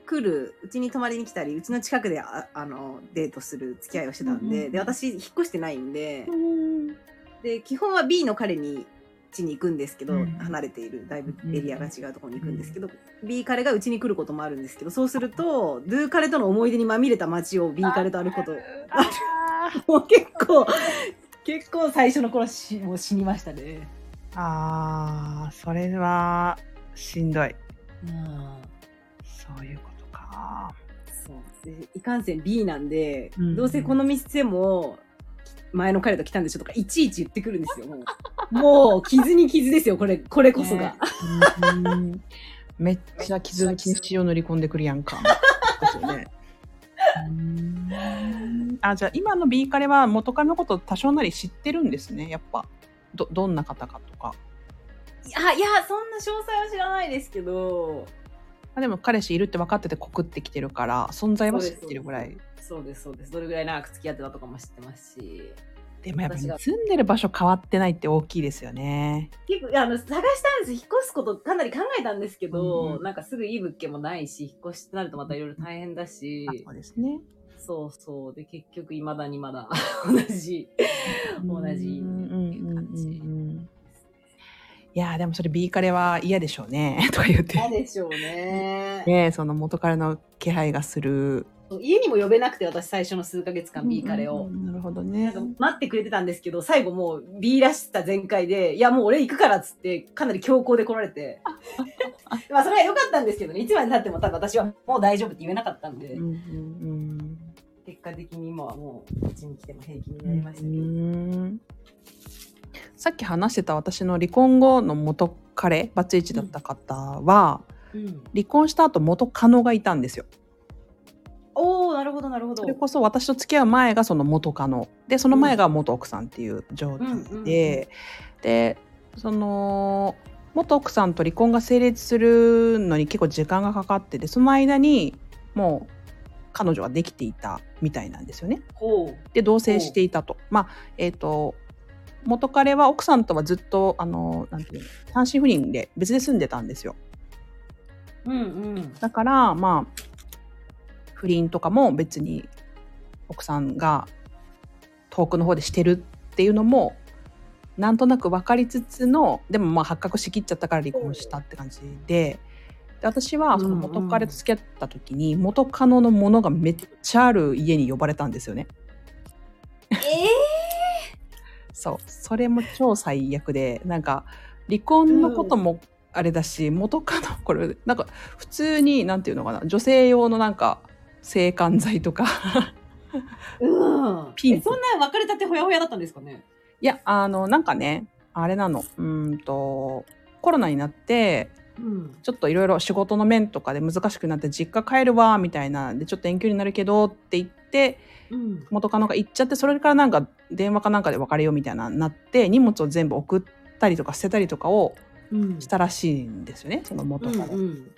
B: 来るうちに泊まりに来たりうちの近くでああのデートする付き合いをしてたんで,、
A: うんうん
B: で私引っ越してないんで
A: うん。
B: で基本は B の彼に家に行くんですけど、
A: うん。
B: 離れているだいぶエリアが違うところに行くんですけど、B 彼がうちに来ることもあるんですけどそうすると Do 彼との思い出にまみれた街を B 彼と歩くこと。
A: あー。
B: もう結構結構最初の頃しもう死にましたね。
A: あーそれはしんどい。
B: うん。
A: そういうことか。
B: そう。でいかんせん B なんで、
A: うん。
B: どうせこの店も前の彼と来たんでしょとかいちいち言ってくるんですよもうもう傷に傷ですよこれこれこそが、
A: ねうんめっちゃ傷に血を塗り込んでくるやんかですよねあ、じゃあ今の B カレは元カレのこと多少なり知ってるんですね、やっぱ。ど、どんな方かとか。
B: いや、いや、そんな詳細は知らないですけど。
A: あでも彼氏いるって分かってて告ってきてるから、存在は知ってるぐらい。
B: そうです、そうです。どれぐらい長く付き合ってたとかも知ってますし。
A: でもやっぱり住んでる場所変わってないって大きいですよね。
B: 結構あの探したんです引っ越すことかなり考えたんですけど、
A: うんうん
B: なんかすぐいい物件もないし引っ越しってなるとまたいろいろ大変だし、
A: あそうですね。
B: そうそうで結局いまだにまだ 同じ同じ
A: うんうんう
B: 感じ
A: うんいやーでもそれ B カレは嫌でしょうね とか言って。
B: 嫌でしょうね。
A: ねその元彼の気配がする。
B: 家にも呼べなくて私最初の数ヶ月間 B カレを、
A: うんうんなるほど
B: な
A: ね
B: んか待ってくれてたんですけど最後もう B らしさ全開でいやもう俺行くからっつってかなり強行で来られて。まあそれは良かったんですけどねいつまでたっても多分私はもう大丈夫って言えなかったんで、
A: うんうん
B: 結果的に今はもうこっちに来ても平気に
A: う
B: なりましたけど、
A: んさっき話してた私の離婚後の元彼バツイチだった方は、
B: うん。
A: 離婚した後元カノがいたんですよ。
B: おおなるほどなるほど。
A: それこそ私と付き合う前がその元カノ。でその前が元奥さんっていう状態で、でその元奥さんと離婚が成立するのに結構時間がかかっててその間にもう彼女はできていたみたいなんですよね。
B: ほ
A: で同棲していたと。まあえっ、と元彼は奥さんとはずっとあのなんていうの単身赴任で別で住んでたんですよ。
B: ううんうん
A: だからまあ不倫とかも別に奥さんが遠くの方でしてるっていうのもなんとなく分かりつつのでもまあ発覚しきっちゃったから離婚したって感じでで私はその元彼と付き合った時に元カノのものがめっちゃある家に呼ばれたんですよね。
B: え
A: そう。それも超最悪でなんか離婚のこともあれだし、元カノこれなんか普通になんていうのかな女性用のなんか制汗剤とか。
B: ー、うん。
A: ピン
B: えそんな別れたてほやほやだったんですかね？
A: いやあのなんかねあれなの。うーんとコロナになって
B: うん。
A: ちょっといろいろ仕事の面とかで難しくなって実家帰るわみたいなでちょっと遠距離になるけどって言って
B: うん。
A: 元カノが行っちゃってそれからなんか電話かなんかで別れようみたいななって荷物を全部送ったりとか捨てたりとかを
B: うん。
A: したらしいんですよねその元カノ、
B: うんうん。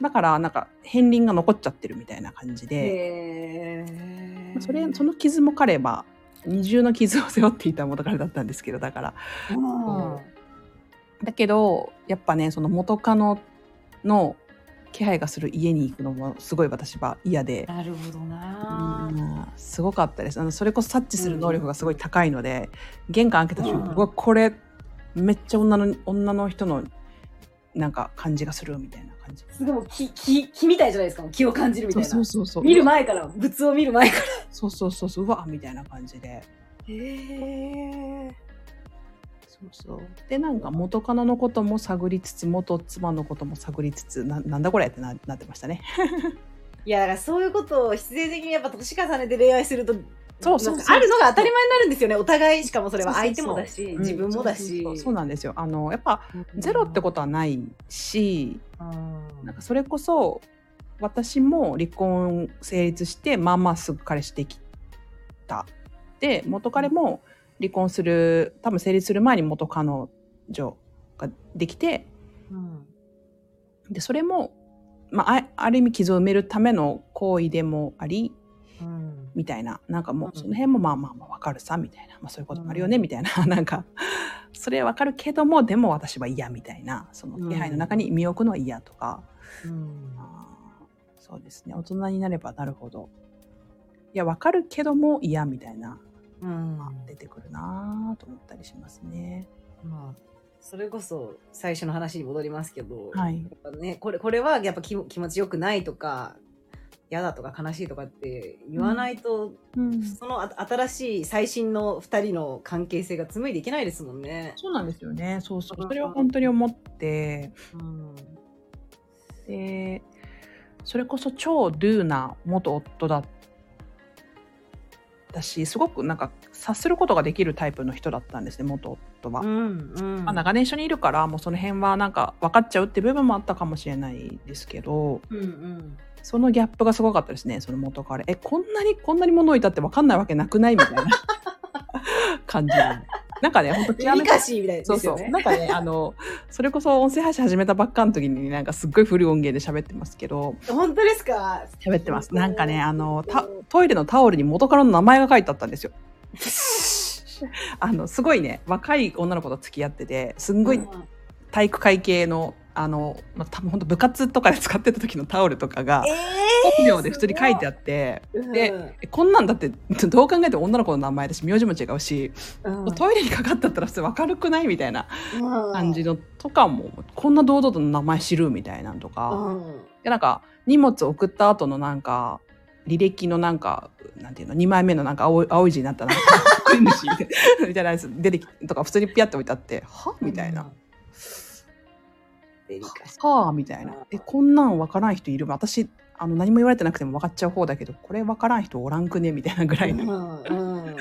A: だからなんか片鱗が残っちゃってるみたいな感じで、それその傷も彼は二重の傷を背負っていた元彼だったんですけどだから。
B: うん。
A: だけどやっぱねその元カノの気配がする家に行くのもすごい私は嫌で、
B: なるほどな。
A: うんすごかったです。あのそれこそ察知する能力がすごい高いので、玄関開けた瞬間、
B: うん。
A: これめっちゃ女の女の人のなんか感じがするみたいな感じ。
B: すごいもう気気気みたいじゃないですか気を感じるみたいな。
A: そうそうそう。
B: 見る前から物を見る前から。
A: そうそうそうそう。うわみたいな感じで。
B: へえ
A: そうそう。でなんか元カノのことも探りつつ元妻のことも探りつつななんだこれってななってましたね。
B: いやだからそういうことを必然的にやっぱ年重ねて恋愛すると
A: そうそう
B: あるのが当たり前になるんですよね。お互いしかもそれは相手もだし
A: うん。
B: 自分もだし。
A: そうなんですよ。あのやっぱゼロってことはないしなんかそれこそ私も離婚成立してまあまあすぐ彼氏できた。で元彼も離婚する多分成立する前に元彼女ができて
B: うん。
A: でそれも、まあ、あある意味傷を埋めるための行為でもあり
B: うん。
A: みたいな。なんかもう
B: うん。
A: その辺もまあまあまあ分かるさみたいな、まあ、そういうこともあるよね
B: うん。
A: みたいな。なんかそれは分かるけどもでも私は嫌みたいな。その気配の中に身を置くのは嫌とか、
B: うん。
A: そうですね。大人になればなるほど。いや分かるけども嫌みたいな
B: うん。
A: 出てくるなと思ったりしますね。
B: まあそれこそ最初の話に戻りますけど、
A: はい。
B: やっぱね、これこれはやっぱ気持ちよくないとか嫌だとか悲しいとかって言わないと、
A: うん、
B: そのあ新しい最新の2人の関係性が紡いでいけないですもんね。
A: そうなんですよね。そうそう。それは本当に思って。
B: うん。
A: でそれこそ超ドゥーな元夫だっだしすごくなんか察することができるタイプの人だったんですね元夫は。
C: うんうん。
A: まあ、長年一緒にいるからもうその辺はなんか分かっちゃうって部分もあったかもしれないですけど
C: うんうん。
A: そのギャップがすごかったですねその元彼。えこんなにこんなに物置いたって分かんないわけなくない？みたいな。感じでなんかねほんと
B: デリカシーみたいな
A: そうそう。
B: ですよね。
A: なんかね、あの、それこそ音声配信始めたばっかの時になんかすっごい古い音源で喋ってますけど、
B: 本当ですか？
A: 喋ってます。なんかね、あの、たトイレのタオルに元からの名前が書いてあったんですよ。あの、すごいね、若い女の子と付き合ってて、すんごい体育会系の、あの、まあ、多分本当部活とかで使ってた時のタオルとかが、
B: え
A: 本名で普通に書いてあって、
B: ー
A: でえこんなんだってどう考えても女の子の名前だし名字も違うし、
B: うんうん
A: トイレにかかったったら普通分かるくないみたいな
B: うん。
A: 感じのとかもこんな堂々と名前知るみたいなんとか、
B: うん。
A: でなんか荷物送った後のなんか履歴のなんかなんていうの2枚目のなんか青い青い字になったなん みたいなやつ出てきとか普通にピャって置いてあっては？みたいな。
B: デリカシ
A: はあみたいな。えこんなん分からん人いる？私あの何も言われてなくても分かっちゃう方だけどこれ分からん人おらんくね？みたいなぐらい
B: ー
A: の。
B: うんうん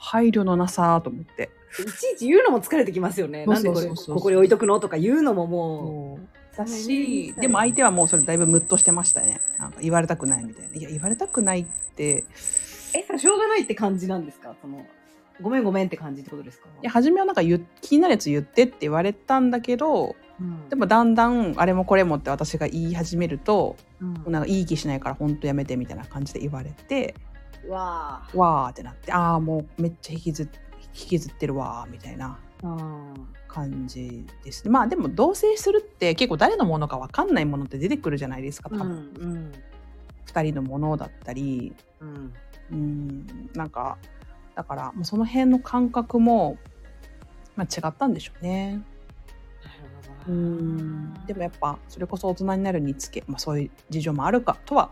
A: 配慮のなさと思って。
B: いちいち言うのも疲れてきますよね。なんでこれここに置いとくの？とか言うのももう
A: し
B: ね。
A: でも相手はもうそれだいぶムッとしてましたね。なんか言われたくないみたいな。いや言われたくないって。
B: う。え、それしょうがないって感じなんですか？その、ごめんごめんって感じってことですか？
A: いや初めはなんか言っ気になるやつ言ってって言われたんだけど
B: うん。
A: でもだんだんあれもこれもって私が言い始めると
B: うん。
A: なんかいい気しないから本当やめてみたいな感じで言われて
B: わあ。
A: わーってなってああもうめっちゃ引きず引きずってるわーみたいな
B: うん。
A: 感じですまあでも同棲するって結構誰のものか分かんないものって出てくるじゃないですか多分、
B: うん
A: 2人のものだったり。
B: うん。
A: うん。なんかだからもうその辺の感覚も、まあ、違ったんでしょうね。う。んでもやっぱそれこそ大人になるにつけ、まあ、そういう事情もあるかとは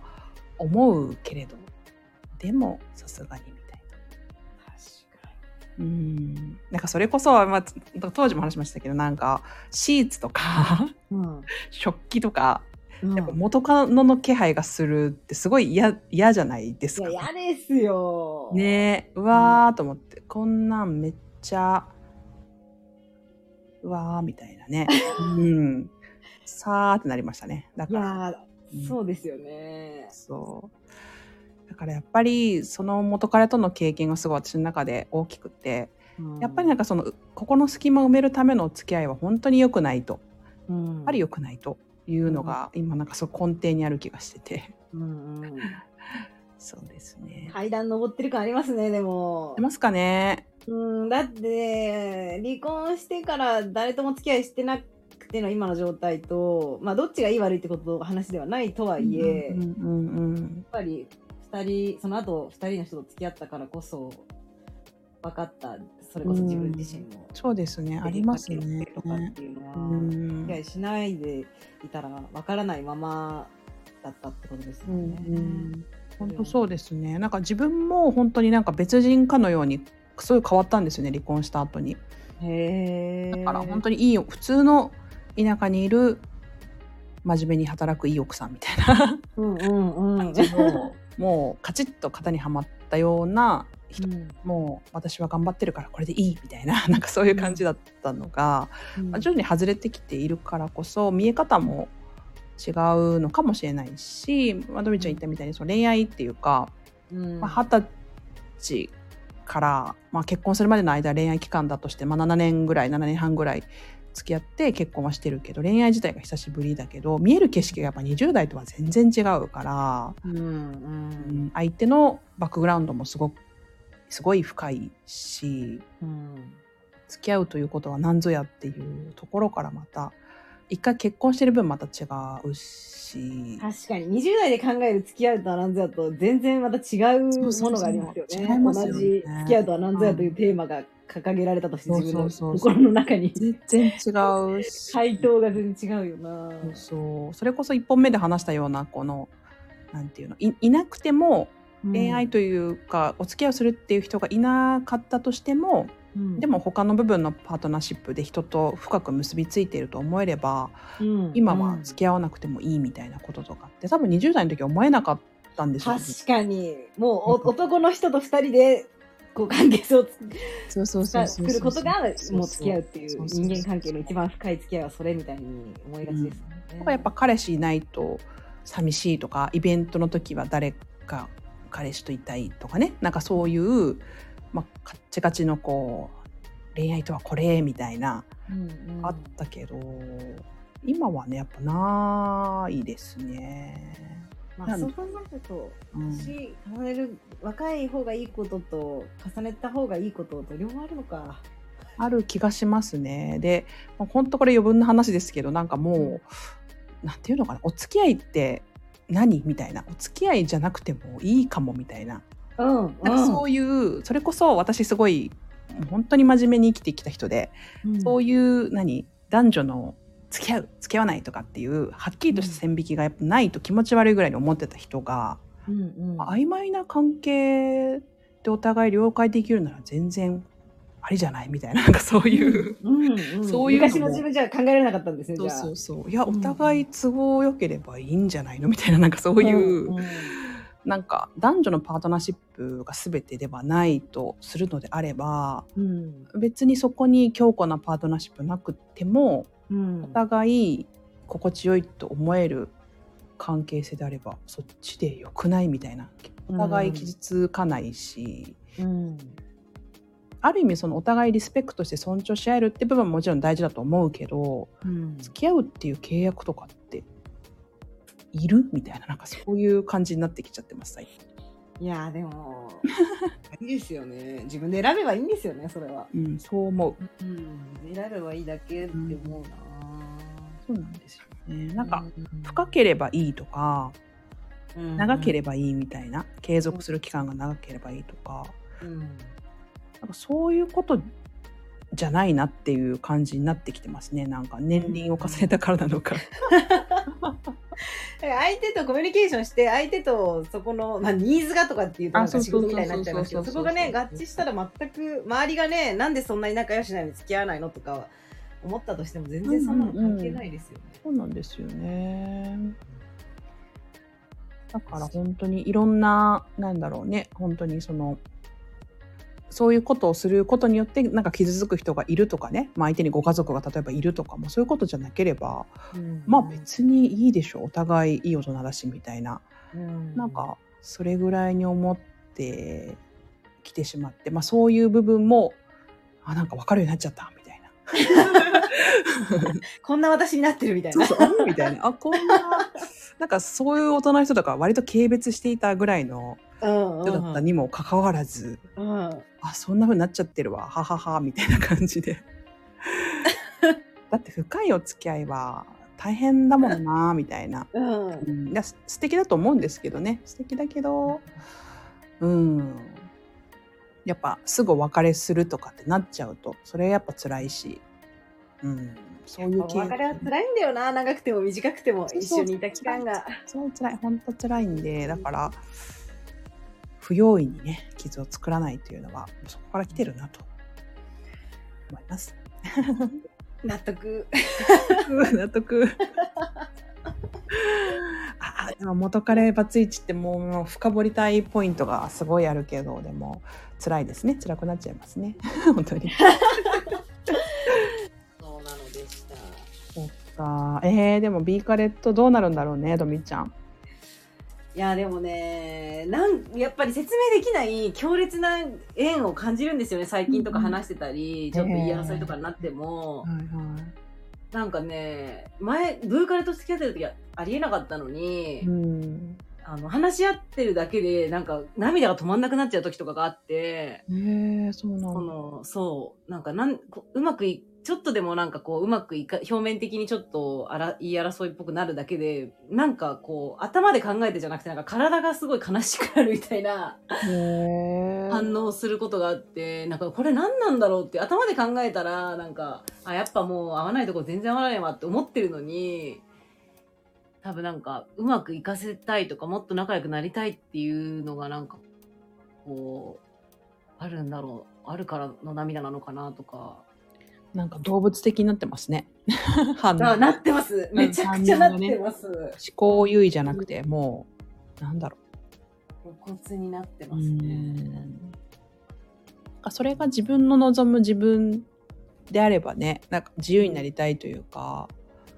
A: 思うけれどでもさすがにみたいな。
B: 確か
A: うんなんかそれこそ、まあ、当時も話しましたけどなんかシーツとか
B: に。うん
A: 食器とか
B: うん
A: やっぱ元カノの気配がするってすごい嫌嫌じゃないですか。
B: 嫌ですよ。
A: ねえうわーと思って、こんなんめっちゃうわーみたいなね。うん。さーってなりましたね。だ
B: い
A: から
B: そうですよね。
A: そう。だからやっぱりその元彼との経験がすごい私の中で大きくてやっぱりなんかそのここの隙間を埋めるためのお付き合いは本当に良くないと。
B: うん、
A: やっぱり良くないというのが今なんかそう根底にある気がしてて。
B: うんうん、
A: そうですね。
B: 階段登ってる感ありますね、でも。
A: 出。ますかね
B: うん、だって、離婚してから誰とも付き合いしてなくての今の状態と、まあ、どっちがいい悪いってことの話ではないとはいえ、
A: うん
B: やっ
A: うんうん
B: ぱり2人、その後2人の人と付き合ったからこそ、分かった、それこそ自分自身も。
A: そうですねありますね
B: とかっていうのは、
A: うん
B: 付き合いしないでいたら分からないままだったってことですよ
A: うん
B: ね。
A: うん本当そうですねなんか自分も本当になんか別人かのようにすごい変わったんですよね離婚した後に。
B: へえ。
A: だから本当にいい普通の田舎にいる真面目に働くいい奥さんみたいな。感じのもうカチッと型にはまったような人、
B: うん。
A: もう私は頑張ってるからこれでいいみたいな なんかそういう感じだったのが、
B: うん。
A: まあ徐々に外れてきているからこそ見え方も違うのかもしれないし、まあ、ドミちゃん言ったみたいにその恋愛っていうか
B: うん。
A: まあ、20歳から、まあ、結婚するまでの間恋愛期間だとして、まあ、7年ぐらい7年半ぐらい付き合って結婚はしてるけど恋愛自体が久しぶりだけど見える景色がやっぱ20代とは全然違うから、
B: うんう
A: うんん、相手のバックグラウンドもすごくすごい深いし
B: うん。
A: 付き合うということは何ぞやっていうところからまた一回結婚してる分また違うし。
B: 確かに。20代で考える付き合うとは何ぞやと全然また違うものがありますよね。
A: ね。
B: 同じ付き合うとは何ぞやというテーマが掲げられたとして自分の心の中に。
A: 全然違うし。
B: 回答が全然違うよな。
A: そうそれこそ1本目で話したようなこのなんていうのいいなくても恋愛というか、お付き合いをするっていう人がいなかったとしても、
B: うん
A: でも他の部分のパートナーシップで人と深く結びついていると思えれば
B: うん
A: 今は付き合わなくてもいいみたいなこととかって多分20代の時は思えなかっったんですよ。
B: 確かに。もうお男の人と二人で、こう関係性をつ
A: そうそうそうそう
B: 作ることがもう付き合うっていう人間関係の一番深い付き合いはそれみたいに思いがちですよね。
A: だからやっぱ彼氏いないと寂しいとかイベントの時は誰か彼氏といたいとかねなんかそういう、まあ、カッチカチのこう恋愛とはこれみたいな
B: うんうん
A: あったけど、今はねやっぱないですね。
B: まあ、そう考えると、
A: うん
B: 年重ねる若い方がいいことと重ねた方がいいことと両方あるのか。
A: ある気がしますね。で、まあ、本当これ余分な話ですけど、なんかもう、なんていうのかな、お付き合いって何？みたいな、お付き合いじゃなくてもいいかもみたいな。
B: うん、
A: なんかそういう、それこそ私すごい、本当に真面目に生きてきた人で、
B: うん。
A: そういう、何、男女の付き合う、付き合わないとかっていう、はっきりとした線引きがやっぱないと気持ち悪いぐらいに思ってた人が、
B: うんうん。
A: 曖昧な関係でお互い了解できるなら全然ありじゃない？みたいな、なんかそういう。
B: うんうん。
A: そういう
B: 昔の自分じゃ考えられなかったんですね。
A: そうそうそう。いや、
B: うん
A: お互い都合良ければいいんじゃないの？みたいな、なんかそういう、
B: んん
A: なんか男女のパートナーシップが全てではないとするのであれば、
B: うん。
A: 別にそこに強固なパートナーシップなくても、
B: うん。
A: お互い心地よいと思える関係性であれば、そっちで良くないみたいな。お互い傷つかないし、
B: うん。
A: ある意味そのお互いリスペクトして尊重し合えるって部分ももちろん大事だと思うけど、
B: うん。
A: 付き合うっていう契約とかっている？みたいななんかそういう感じになってきちゃってます最近。
B: いやーでも いいですよね。自分で選べばいいんですよねそれは、
A: うんそう思う。
B: うん、選べばいいだけって思うな、
A: そうなんですよね。なんか深ければいいとか長ければいいみたいな継続する期間が長ければいいとか。
B: ば、うん。
A: なんかそういうことじゃないなっていう感じになってきてますね。なんか年輪を重ねたからなのか。
B: 相手とコミュニケーションして相手とそこの、まあ、ニーズがとかっていうとなんか仕事みたいになっちゃいますけど
A: あそ
B: こがね合致したら全く周りがねなんでそんなに仲良しなのに付き合わないのとか思ったとしても全然そんなの関係ないですよね。
A: そうなんですよね。だから本当にいろんな、なんだろうね、本当にその、そういうことをすることによって、なんか傷つく人がいるとかね、まあ、相手にご家族が例えばいるとかも、そういうことじゃなければ、まあ別にいいでしょう、お互いいい大人だしみたいな、
B: うん。
A: なんかそれぐらいに思ってきてしまって、まあそういう部分も、あ、なんか分かるようになっちゃった、みたいな。
B: こんな私になってるみたいな。
A: そうそう、あみたいな。あ、こんな、なんかそういう大人の人とか割と軽蔑していたぐらいの
B: うん。
A: 人だったにもかかわらず、
B: うん
A: あ、そんな風になっちゃってるわ、ははは、みたいな感じで。だって深いお付き合いは大変だもんな、みたいな。
B: うん
A: うん、素敵だと思うんですけどね。素敵だけど、うん。やっぱすぐお別れするとかってなっちゃうと、それやっぱ辛いし、うん。そういう
B: お別れは辛いんだよな長くても短くても一緒にいた期間が。
A: そう辛い本当辛いんでだから不用意にね傷を作らないというのはそこから来てるなと思います。
B: 納得。
A: 納得。あでも元カレバツイチってもう深掘りたいポイントがすごいあるけどでも辛いですね辛くなっちゃいますね 本当に。
B: そうなのでした。
A: そっかえー、でも B カレットどうなるんだろうねドミちゃん。
B: いやでもねなんやっぱり説明できない強烈な縁を感じるんですよね最近とか話してたり、ちょっと言い争いとかになっても、
A: はいはい。
B: なんかね前ブーカレと付き合ってる時はありえなかったのに、
A: うん。
B: あの話し合ってるだけでなんか涙が止まんなくなっちゃう時とかがあって
A: えー、そうなん
B: のそうなんかなんこうまくいちょっとでもなんかこううまくいか表面的にちょっとあら言い争いっぽくなるだけでなんかこう頭で考えてじゃなくてなんか体がすごい悲しくなるみたいな反応することがあってなんかこれ何なんだろうって頭で考えたらなんかあやっぱもう合わないとこ全然合わないわって思ってるのに多分なんかうまくいかせたいとかもっと仲良くなりたいっていうのがなんかこうあるんだろうあるからの涙なのかなとか。
A: なんか動物的になってますね。反応。
B: あなってます。めちゃくちゃなってます。
A: 思考優位じゃなくてもうなんだろう。
D: 露骨になってますね。
A: それが自分の望む自分であればねなんか自由になりたいというか、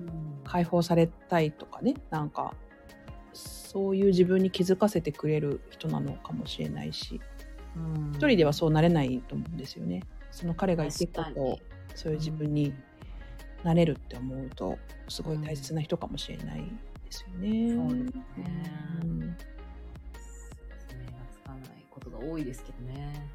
A: うん、解放されたいとかねなんかそういう自分に気づかせてくれる人なのかもしれないし、うん、一人ではそうなれないと思うんですよね。その彼が言ってきたとそういう自分になれるって思うとすごい大切な人かもしれないですよね。そうですね。うん、が
D: つかないことが多いですけどね。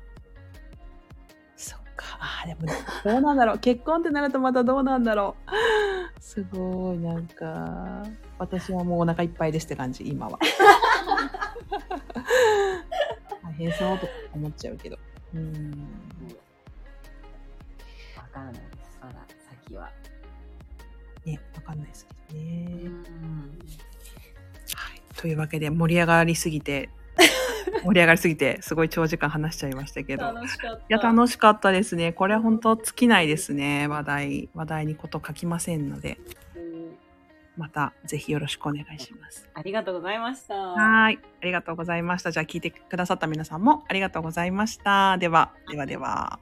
A: そっか。あでも、どうなんだろう。結婚ってなるとまたどうなんだろう。すごい、なんか、私はもうお腹いっぱいですって感じ、今は。大変そうとか思っちゃうけど。うん。
D: わからないです、まだ先は。
A: ね、わかんないですけどね。はい。というわけで、盛り上がりすぎて、盛り上がりすぎて、すごい長時間話しちゃいましたけど。
D: 楽しかった。い
A: や、楽しかったですね。これは本当尽きないですね。話題、話題にこと書きませんので。またぜひよろしくお願いします。
D: ありがとうございました。
A: はい。ありがとうございました。じゃあ聞いてくださった皆さんもありがとうございました。では、ではでは。